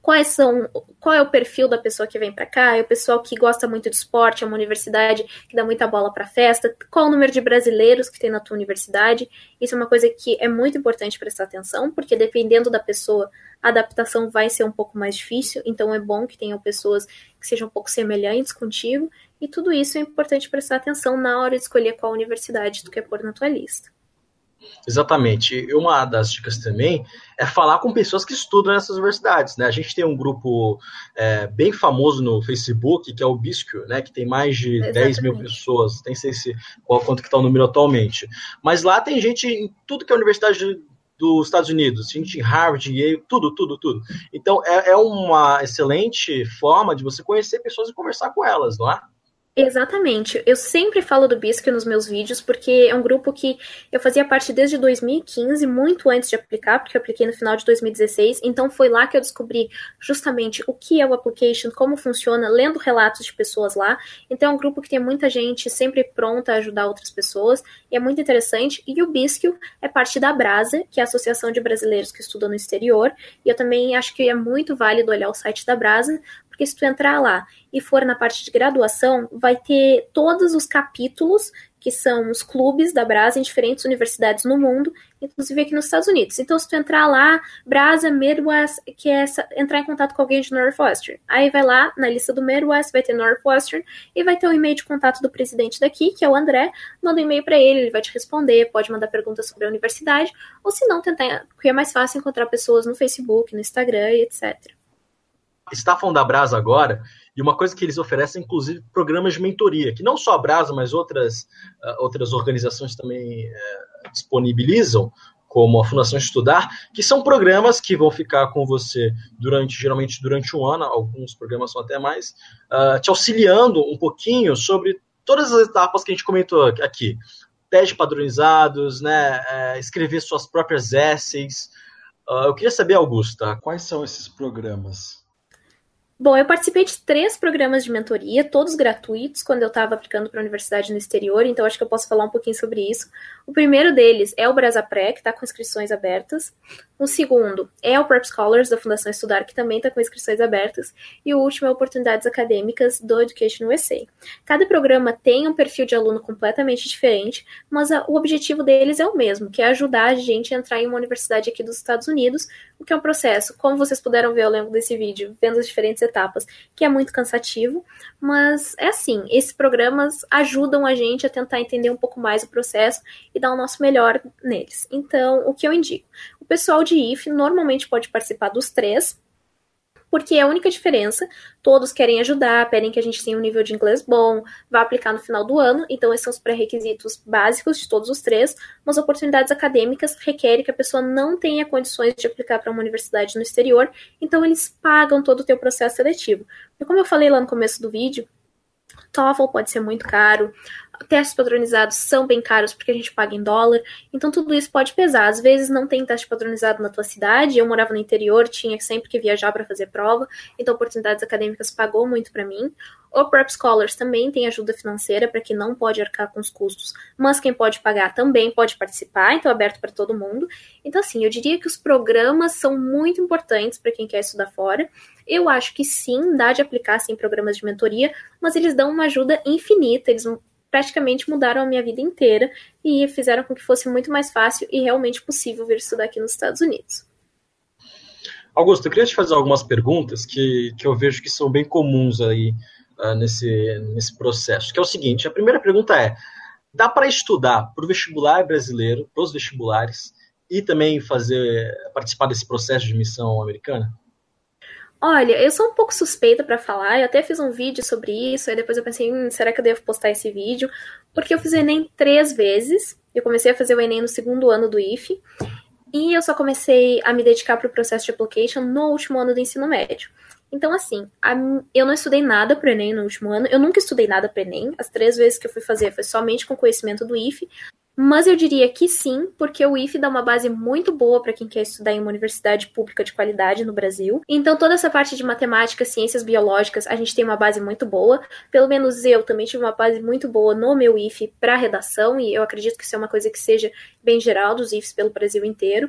quais são, qual é o perfil da pessoa que vem para cá? É o pessoal que gosta muito de esporte, é uma universidade que dá muita bola para festa. Qual o número de brasileiros que tem na tua universidade? Isso é uma coisa que é muito importante prestar atenção, porque dependendo da pessoa, a adaptação vai ser um pouco mais difícil. Então é bom que tenham pessoas que sejam um pouco semelhantes contigo. E tudo isso é importante prestar atenção na hora de escolher qual universidade tu quer pôr na tua lista. Exatamente. Uma das dicas também é falar com pessoas que estudam nessas universidades. Né? A gente tem um grupo é, bem famoso no Facebook, que é o Bisco, né? que tem mais de Exatamente. 10 mil pessoas. Nem sei se, qual, quanto que está o número atualmente. Mas lá tem gente em tudo que é universidade dos Estados Unidos, gente em Harvard, Yale, tudo, tudo, tudo. Então é, é uma excelente forma de você conhecer pessoas e conversar com elas, não é? Exatamente. Eu sempre falo do Bisque nos meus vídeos, porque é um grupo que eu fazia parte desde 2015, muito antes de aplicar, porque eu apliquei no final de 2016. Então foi lá que eu descobri justamente o que é o application, como funciona, lendo relatos de pessoas lá. Então é um grupo que tem muita gente sempre pronta a ajudar outras pessoas, e é muito interessante. E o Bisque é parte da Brasa, que é a Associação de Brasileiros que Estudam no Exterior, e eu também acho que é muito válido olhar o site da Brasa, porque se tu entrar lá e for na parte de graduação, vai ter todos os capítulos que são os clubes da Brasa em diferentes universidades no mundo, inclusive aqui nos Estados Unidos. Então, se tu entrar lá, Brasa, Midwest, que é entrar em contato com alguém de Northwestern. Aí vai lá, na lista do Midwest, vai ter Northwestern, e vai ter o e-mail de contato do presidente daqui, que é o André, manda um e-mail para ele, ele vai te responder, pode mandar perguntas sobre a universidade, ou se não, tentar, porque é mais fácil encontrar pessoas no Facebook, no Instagram etc está da Brasa agora, e uma coisa que eles oferecem, inclusive, programas de mentoria, que não só a Brasa, mas outras, uh, outras organizações também uh, disponibilizam, como a Fundação Estudar, que são programas que vão ficar com você durante, geralmente durante um ano, alguns programas são até mais, uh, te auxiliando um pouquinho sobre todas as etapas que a gente comentou aqui. Testes padronizados, né, é, escrever suas próprias essays. eu queria saber, Augusta, quais são esses programas? Bom, eu participei de três programas de mentoria, todos gratuitos, quando eu estava aplicando para a universidade no exterior, então acho que eu posso falar um pouquinho sobre isso. O primeiro deles é o Brasapré, que está com inscrições abertas. O segundo é o Prep Scholars, da Fundação Estudar, que também está com inscrições abertas. E o último é Oportunidades Acadêmicas, do Education USA. Cada programa tem um perfil de aluno completamente diferente, mas a, o objetivo deles é o mesmo, que é ajudar a gente a entrar em uma universidade aqui dos Estados Unidos, o que é um processo, como vocês puderam ver ao longo desse vídeo, vendo as diferentes etapas, que é muito cansativo, mas é assim, esses programas ajudam a gente a tentar entender um pouco mais o processo e dar o nosso melhor neles. Então, o que eu indico? O pessoal de IF normalmente pode participar dos três, porque é a única diferença. Todos querem ajudar, pedem que a gente tenha um nível de inglês bom, vá aplicar no final do ano, então esses são os pré-requisitos básicos de todos os três, mas oportunidades acadêmicas requerem que a pessoa não tenha condições de aplicar para uma universidade no exterior, então eles pagam todo o teu processo seletivo. E como eu falei lá no começo do vídeo, TOEFL pode ser muito caro, testes padronizados são bem caros porque a gente paga em dólar, então tudo isso pode pesar. Às vezes não tem teste padronizado na tua cidade, eu morava no interior, tinha sempre que viajar para fazer prova, então oportunidades acadêmicas pagou muito para mim. O Prep Scholars também tem ajuda financeira para quem não pode arcar com os custos, mas quem pode pagar também pode participar, então é aberto para todo mundo. Então, assim, eu diria que os programas são muito importantes para quem quer estudar fora. Eu acho que sim, dá de aplicar sim programas de mentoria, mas eles dão uma ajuda infinita, eles praticamente mudaram a minha vida inteira e fizeram com que fosse muito mais fácil e realmente possível vir estudar aqui nos Estados Unidos. Augusto, eu queria te fazer algumas perguntas que, que eu vejo que são bem comuns aí uh, nesse, nesse processo. Que é o seguinte: a primeira pergunta é: dá para estudar para o vestibular brasileiro, para os vestibulares, e também fazer participar desse processo de missão americana? Olha, eu sou um pouco suspeita para falar, eu até fiz um vídeo sobre isso, aí depois eu pensei, hum, será que eu devo postar esse vídeo? Porque eu fiz o Enem três vezes, eu comecei a fazer o Enem no segundo ano do IFE, e eu só comecei a me dedicar para o processo de application no último ano do ensino médio. Então, assim, a, eu não estudei nada pro Enem no último ano. Eu nunca estudei nada pro Enem. As três vezes que eu fui fazer foi somente com conhecimento do IFE. Mas eu diria que sim, porque o IFE dá uma base muito boa para quem quer estudar em uma universidade pública de qualidade no Brasil. Então, toda essa parte de matemática, ciências biológicas, a gente tem uma base muito boa. Pelo menos eu também tive uma base muito boa no meu IFE para redação, e eu acredito que isso é uma coisa que seja bem geral dos IFES pelo Brasil inteiro.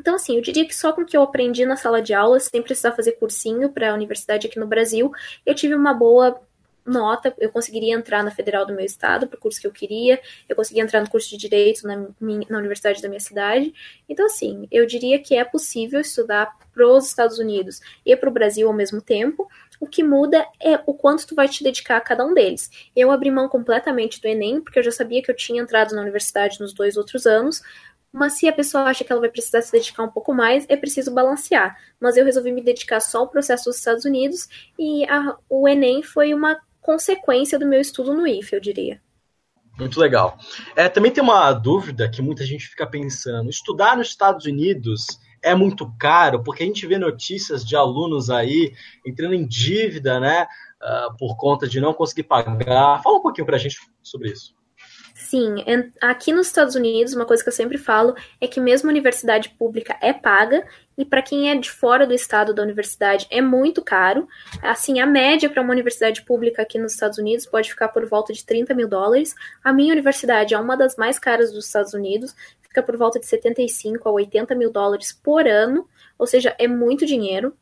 Então, assim, eu diria que só com o que eu aprendi na sala de aula, sem precisar fazer cursinho para a universidade aqui no Brasil, eu tive uma boa nota, eu conseguiria entrar na federal do meu estado, para o curso que eu queria, eu conseguia entrar no curso de direito na, na universidade da minha cidade. Então, assim, eu diria que é possível estudar para os Estados Unidos e para o Brasil ao mesmo tempo. O que muda é o quanto tu vai te dedicar a cada um deles. Eu abri mão completamente do Enem, porque eu já sabia que eu tinha entrado na universidade nos dois outros anos, mas se a pessoa acha que ela vai precisar se dedicar um pouco mais, é preciso balancear. Mas eu resolvi me dedicar só ao processo dos Estados Unidos e a, o Enem foi uma consequência do meu estudo no IFE, eu diria. Muito legal. É, também tem uma dúvida que muita gente fica pensando: estudar nos Estados Unidos é muito caro, porque a gente vê notícias de alunos aí entrando em dívida, né, uh, por conta de não conseguir pagar. Fala um pouquinho para a gente sobre isso. Sim, aqui nos Estados Unidos, uma coisa que eu sempre falo é que mesmo a universidade pública é paga e para quem é de fora do estado da universidade é muito caro. Assim, a média para uma universidade pública aqui nos Estados Unidos pode ficar por volta de 30 mil dólares. A minha universidade é uma das mais caras dos Estados Unidos, fica por volta de 75 a 80 mil dólares por ano, ou seja, é muito dinheiro.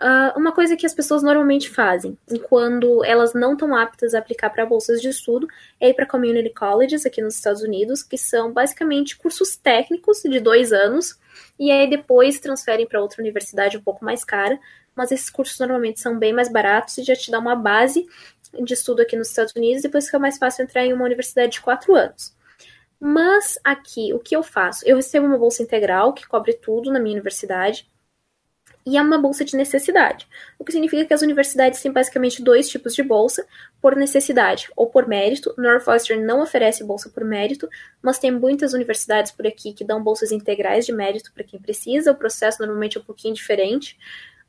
Uh, uma coisa que as pessoas normalmente fazem, quando elas não estão aptas a aplicar para bolsas de estudo, é ir para community colleges aqui nos Estados Unidos, que são basicamente cursos técnicos de dois anos, e aí depois transferem para outra universidade um pouco mais cara, mas esses cursos normalmente são bem mais baratos e já te dá uma base de estudo aqui nos Estados Unidos, depois fica mais fácil entrar em uma universidade de quatro anos. Mas aqui, o que eu faço? Eu recebo uma bolsa integral que cobre tudo na minha universidade e é uma bolsa de necessidade, o que significa que as universidades têm basicamente dois tipos de bolsa, por necessidade ou por mérito. Northwestern não oferece bolsa por mérito, mas tem muitas universidades por aqui que dão bolsas integrais de mérito para quem precisa. O processo normalmente é um pouquinho diferente,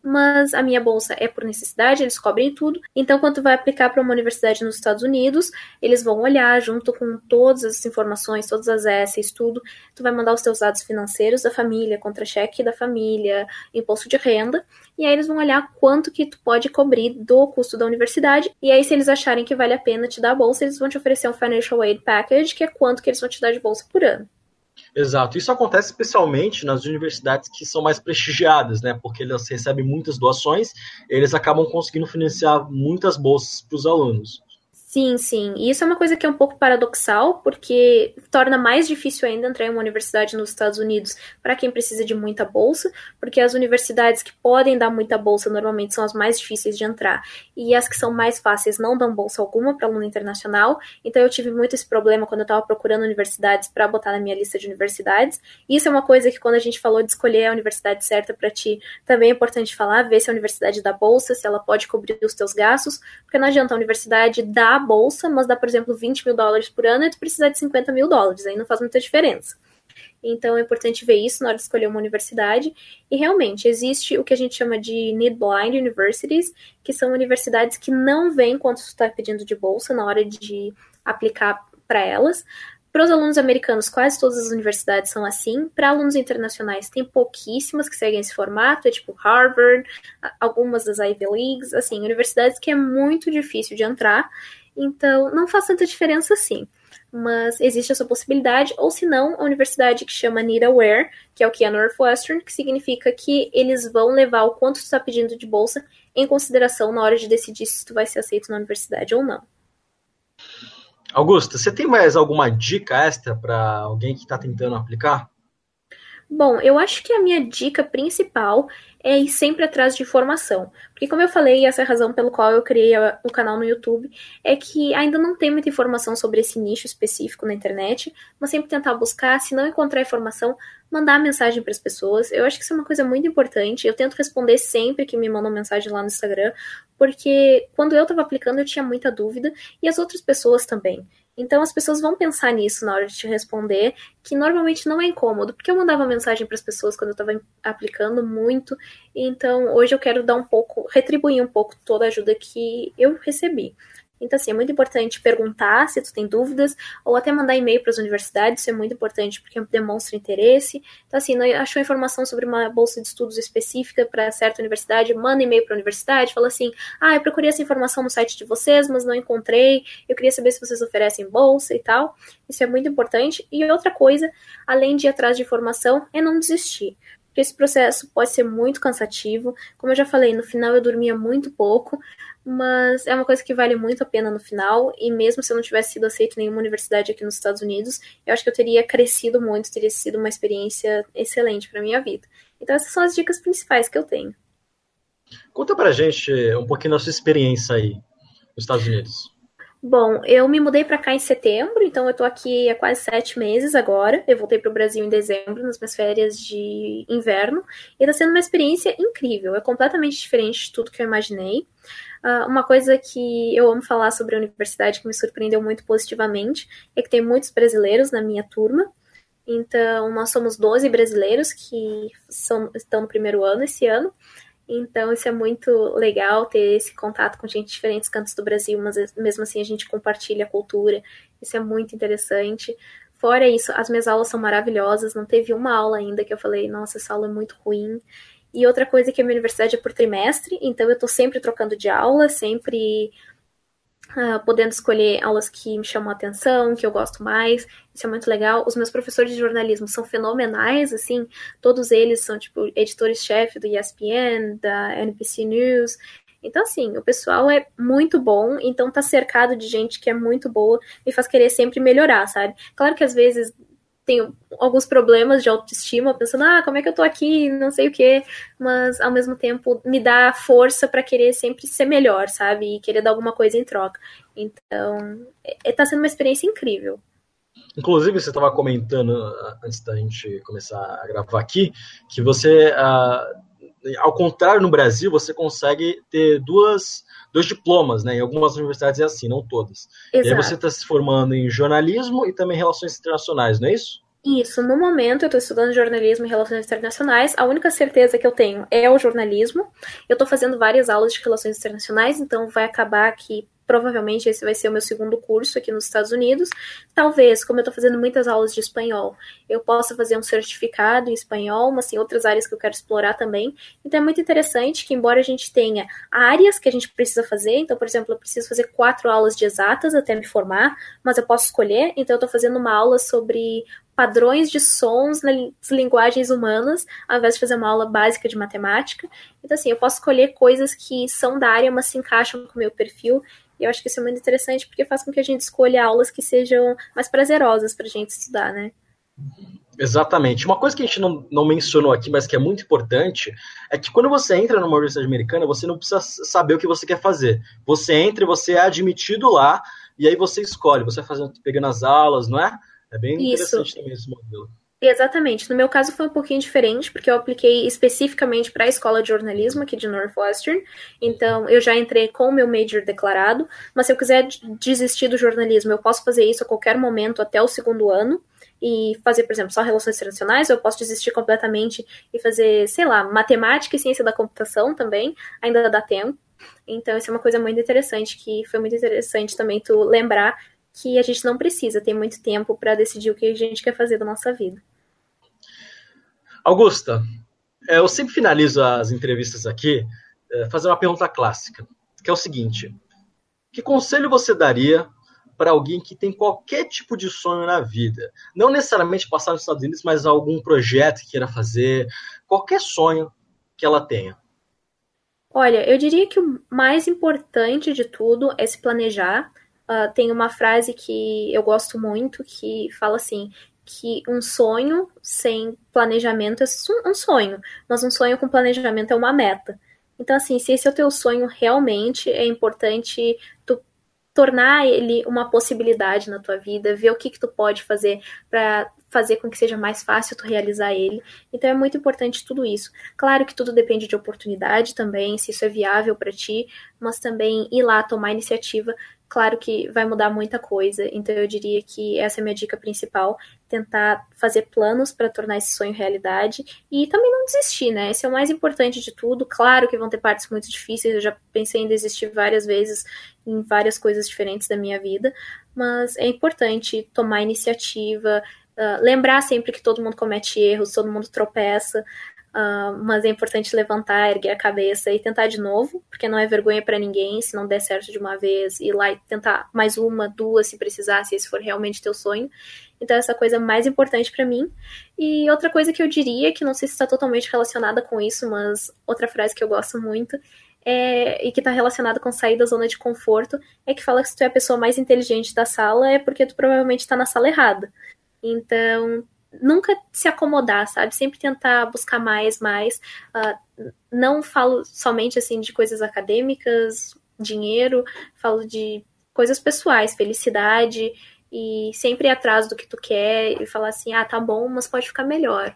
mas a minha bolsa é por necessidade, eles cobrem tudo. Então, quando vai aplicar para uma universidade nos Estados Unidos, eles vão olhar junto com todas as informações, todas as essays, tudo. Tu vai mandar os teus dados financeiros da família, contra-cheque da família, imposto de renda, e aí eles vão olhar quanto que tu pode cobrir do custo da universidade. E aí, se eles acharem que vale a pena te dar a bolsa, eles vão te oferecer um Financial Aid Package, que é quanto que eles vão te dar de bolsa por ano. Exato. Isso acontece especialmente nas universidades que são mais prestigiadas, né? Porque elas recebem muitas doações, eles acabam conseguindo financiar muitas bolsas para os alunos. Sim, sim. E isso é uma coisa que é um pouco paradoxal, porque torna mais difícil ainda entrar em uma universidade nos Estados Unidos para quem precisa de muita bolsa, porque as universidades que podem dar muita bolsa normalmente são as mais difíceis de entrar. E as que são mais fáceis não dão bolsa alguma para aluno internacional. Então eu tive muito esse problema quando eu estava procurando universidades para botar na minha lista de universidades. Isso é uma coisa que quando a gente falou de escolher a universidade certa para ti, também é importante falar, ver se a universidade dá bolsa, se ela pode cobrir os teus gastos, porque não adianta a universidade dar bolsa, mas dá, por exemplo, 20 mil dólares por ano e tu precisar de 50 mil dólares, aí não faz muita diferença. Então é importante ver isso na hora de escolher uma universidade. E realmente existe o que a gente chama de need blind universities, que são universidades que não veem quanto você está pedindo de bolsa na hora de aplicar para elas. Para os alunos americanos, quase todas as universidades são assim. Para alunos internacionais, tem pouquíssimas que seguem esse formato, é tipo Harvard, algumas das Ivy Leagues, assim, universidades que é muito difícil de entrar. Então, não faz tanta diferença assim. Mas existe essa possibilidade, ou se não, a universidade que chama Aware, que é o que é Northwestern, que significa que eles vão levar o quanto tu está pedindo de bolsa em consideração na hora de decidir se tu vai ser aceito na universidade ou não. Augusta, você tem mais alguma dica extra para alguém que está tentando aplicar? Bom, eu acho que a minha dica principal é ir sempre atrás de informação. Porque, como eu falei, essa é a razão pelo qual eu criei o canal no YouTube, é que ainda não tem muita informação sobre esse nicho específico na internet, mas sempre tentar buscar, se não encontrar informação, mandar mensagem para as pessoas. Eu acho que isso é uma coisa muito importante. Eu tento responder sempre que me mandam mensagem lá no Instagram, porque quando eu estava aplicando eu tinha muita dúvida e as outras pessoas também. Então as pessoas vão pensar nisso na hora de te responder, que normalmente não é incômodo, porque eu mandava mensagem para as pessoas quando eu estava aplicando muito. Então hoje eu quero dar um pouco, retribuir um pouco toda a ajuda que eu recebi. Então, assim, é muito importante perguntar se tu tem dúvidas, ou até mandar e-mail para as universidades, isso é muito importante porque demonstra interesse. Então, assim, achou informação sobre uma bolsa de estudos específica para certa universidade, manda e-mail para a universidade, fala assim: ah, eu procurei essa informação no site de vocês, mas não encontrei, eu queria saber se vocês oferecem bolsa e tal. Isso é muito importante. E outra coisa, além de ir atrás de informação, é não desistir esse processo pode ser muito cansativo. Como eu já falei, no final eu dormia muito pouco, mas é uma coisa que vale muito a pena no final, e mesmo se eu não tivesse sido aceito em nenhuma universidade aqui nos Estados Unidos, eu acho que eu teria crescido muito, teria sido uma experiência excelente para minha vida. Então essas são as dicas principais que eu tenho. Conta pra gente um pouquinho da sua experiência aí nos Estados Unidos. Bom, eu me mudei para cá em setembro, então eu tô aqui há quase sete meses agora. Eu voltei para o Brasil em dezembro, nas minhas férias de inverno, e tá sendo uma experiência incrível. É completamente diferente de tudo que eu imaginei. Uh, uma coisa que eu amo falar sobre a universidade que me surpreendeu muito positivamente é que tem muitos brasileiros na minha turma. Então, nós somos 12 brasileiros que são, estão no primeiro ano esse ano. Então, isso é muito legal ter esse contato com gente de diferentes cantos do Brasil, mas mesmo assim a gente compartilha a cultura. Isso é muito interessante. Fora isso, as minhas aulas são maravilhosas. Não teve uma aula ainda que eu falei, nossa, essa aula é muito ruim. E outra coisa é que a minha universidade é por trimestre, então eu tô sempre trocando de aula, sempre uh, podendo escolher aulas que me chamam a atenção, que eu gosto mais. Isso é muito legal. Os meus professores de jornalismo são fenomenais, assim, todos eles são, tipo, editores-chefe do ESPN, da NBC News. Então, assim, o pessoal é muito bom, então tá cercado de gente que é muito boa, me faz querer sempre melhorar, sabe? Claro que às vezes tenho alguns problemas de autoestima, pensando, ah, como é que eu tô aqui, não sei o quê, mas ao mesmo tempo me dá força para querer sempre ser melhor, sabe? E querer dar alguma coisa em troca. Então, é, tá sendo uma experiência incrível. Inclusive, você estava comentando ah, antes da gente começar a gravar aqui que você, uh, ao contrário no Brasil, você consegue ter duas dois diplomas, né? Em algumas universidades é assim, não todas. Exato. E aí você está se formando em jornalismo e também relações internacionais, não é isso? Isso, no momento eu estou estudando jornalismo e relações internacionais. A única certeza que eu tenho é o jornalismo. Eu estou fazendo várias aulas de relações internacionais, então vai acabar que provavelmente esse vai ser o meu segundo curso aqui nos Estados Unidos. Talvez, como eu estou fazendo muitas aulas de espanhol, eu possa fazer um certificado em espanhol, mas tem outras áreas que eu quero explorar também. Então é muito interessante que, embora a gente tenha áreas que a gente precisa fazer, então, por exemplo, eu preciso fazer quatro aulas de exatas até me formar, mas eu posso escolher, então eu estou fazendo uma aula sobre padrões de sons nas linguagens humanas, ao invés de fazer uma aula básica de matemática. Então, assim, eu posso escolher coisas que são da área, mas se encaixam com o meu perfil. E eu acho que isso é muito interessante porque faz com que a gente escolha aulas que sejam mais prazerosas para a gente estudar, né? Exatamente. Uma coisa que a gente não, não mencionou aqui, mas que é muito importante, é que quando você entra numa universidade americana, você não precisa saber o que você quer fazer. Você entra e você é admitido lá, e aí você escolhe, você vai fazendo, pegando as aulas, não é? É bem interessante Isso. também esse modelo. Exatamente. No meu caso foi um pouquinho diferente, porque eu apliquei especificamente para a escola de jornalismo aqui de Northwestern. Então, eu já entrei com o meu major declarado, mas se eu quiser desistir do jornalismo, eu posso fazer isso a qualquer momento até o segundo ano. e fazer, por exemplo, só relações internacionais, ou eu posso desistir completamente e fazer, sei lá, matemática e ciência da computação também, ainda dá tempo. Então, isso é uma coisa muito interessante, que foi muito interessante também tu lembrar que a gente não precisa ter muito tempo para decidir o que a gente quer fazer da nossa vida. Augusta, é, eu sempre finalizo as entrevistas aqui é, fazendo uma pergunta clássica, que é o seguinte: que conselho você daria para alguém que tem qualquer tipo de sonho na vida? Não necessariamente passar nos Estados Unidos, mas algum projeto que queira fazer, qualquer sonho que ela tenha. Olha, eu diria que o mais importante de tudo é se planejar. Uh, tem uma frase que eu gosto muito que fala assim: que um sonho sem planejamento é um sonho, mas um sonho com planejamento é uma meta. Então, assim, se esse é o teu sonho realmente, é importante tu tornar ele uma possibilidade na tua vida, ver o que, que tu pode fazer para fazer com que seja mais fácil tu realizar ele. Então é muito importante tudo isso. Claro que tudo depende de oportunidade também, se isso é viável para ti, mas também ir lá tomar iniciativa claro que vai mudar muita coisa. Então eu diria que essa é a minha dica principal, tentar fazer planos para tornar esse sonho realidade e também não desistir, né? Esse é o mais importante de tudo. Claro que vão ter partes muito difíceis, eu já pensei em desistir várias vezes em várias coisas diferentes da minha vida, mas é importante tomar iniciativa, uh, lembrar sempre que todo mundo comete erros, todo mundo tropeça, Uh, mas é importante levantar, erguer a cabeça e tentar de novo, porque não é vergonha para ninguém se não der certo de uma vez, ir lá e tentar mais uma, duas, se precisar, se esse for realmente teu sonho. Então, essa coisa mais importante para mim. E outra coisa que eu diria, que não sei se está totalmente relacionada com isso, mas outra frase que eu gosto muito, é, e que está relacionada com sair da zona de conforto, é que fala que se tu é a pessoa mais inteligente da sala, é porque tu provavelmente está na sala errada. Então, nunca se acomodar, sabe? Sempre tentar buscar mais, mais. Uh, não falo somente assim de coisas acadêmicas, dinheiro, falo de coisas pessoais, felicidade e sempre ir atrás do que tu quer e falar assim, ah, tá bom, mas pode ficar melhor.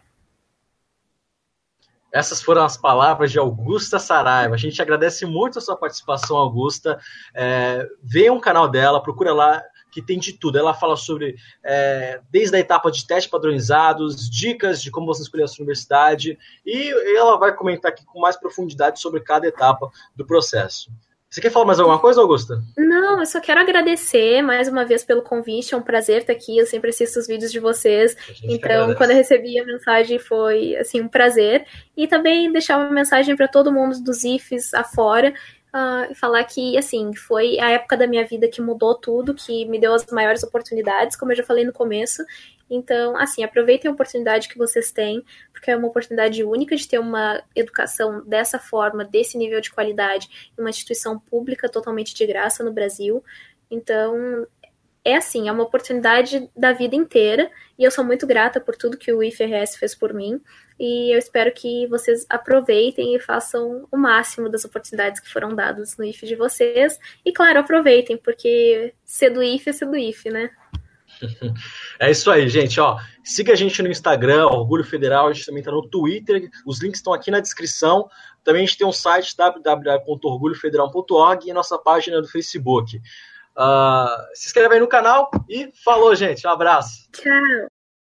Essas foram as palavras de Augusta Saraiva. A gente agradece muito a sua participação, Augusta. É, venha um canal dela, procura lá que tem de tudo. Ela fala sobre é, desde a etapa de testes padronizados, dicas de como você escolher a sua universidade, e ela vai comentar aqui com mais profundidade sobre cada etapa do processo. Você quer falar mais alguma coisa, Augusta? Não, eu só quero agradecer mais uma vez pelo convite. É um prazer estar aqui. Eu sempre assisto os vídeos de vocês. Então, quando eu recebi a mensagem, foi assim um prazer. E também deixar uma mensagem para todo mundo dos IFES afora uh, falar que, assim, foi a época da minha vida que mudou tudo, que me deu as maiores oportunidades, como eu já falei no começo. Então, assim, aproveitem a oportunidade que vocês têm, porque é uma oportunidade única de ter uma educação dessa forma, desse nível de qualidade, em uma instituição pública totalmente de graça no Brasil. Então, é assim, é uma oportunidade da vida inteira e eu sou muito grata por tudo que o IFRS fez por mim e eu espero que vocês aproveitem e façam o máximo das oportunidades que foram dadas no IF de vocês e claro, aproveitem, porque ser do IF é ser do IF, né? *laughs* É isso aí, gente. Ó, siga a gente no Instagram, Orgulho Federal. A gente também está no Twitter. Os links estão aqui na descrição. Também a gente tem um site www.orgulhofederal.org e nossa página do Facebook. Uh, se inscreve aí no canal e falou, gente. Um abraço. Tchau.